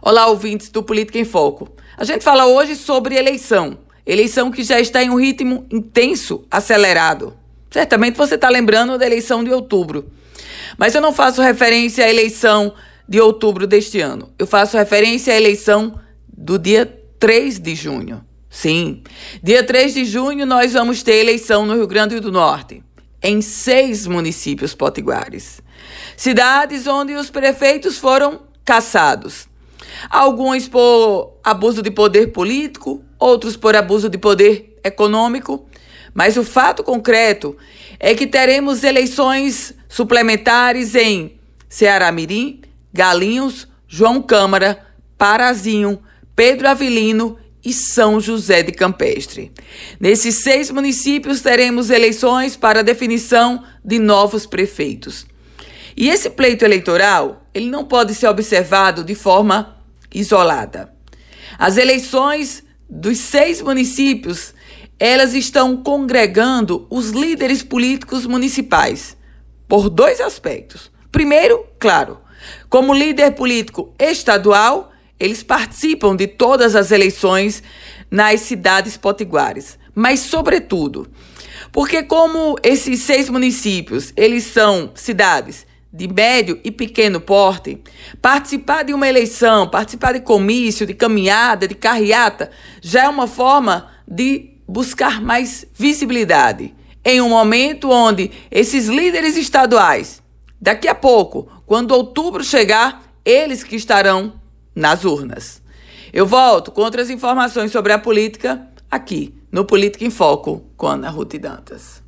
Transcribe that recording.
Olá, ouvintes do Política em Foco. A gente fala hoje sobre eleição. Eleição que já está em um ritmo intenso, acelerado. Certamente você está lembrando da eleição de outubro. Mas eu não faço referência à eleição de outubro deste ano. Eu faço referência à eleição do dia 3 de junho. Sim, dia 3 de junho nós vamos ter eleição no Rio Grande do Norte, em seis municípios potiguares. Cidades onde os prefeitos foram caçados. Alguns por abuso de poder político, outros por abuso de poder econômico. Mas o fato concreto é que teremos eleições suplementares em Ceará Mirim, Galinhos, João Câmara, Parazinho, Pedro Avilino e São José de Campestre. Nesses seis municípios teremos eleições para definição de novos prefeitos. E esse pleito eleitoral, ele não pode ser observado de forma isolada. As eleições dos seis municípios, elas estão congregando os líderes políticos municipais por dois aspectos. Primeiro, claro, como líder político estadual, eles participam de todas as eleições nas cidades potiguares, mas sobretudo, porque como esses seis municípios, eles são cidades de médio e pequeno porte, participar de uma eleição, participar de comício, de caminhada, de carreata, já é uma forma de buscar mais visibilidade. Em um momento onde esses líderes estaduais, daqui a pouco, quando outubro chegar, eles que estarão nas urnas. Eu volto com outras informações sobre a política aqui no Política em Foco com Ana Ruth Dantas.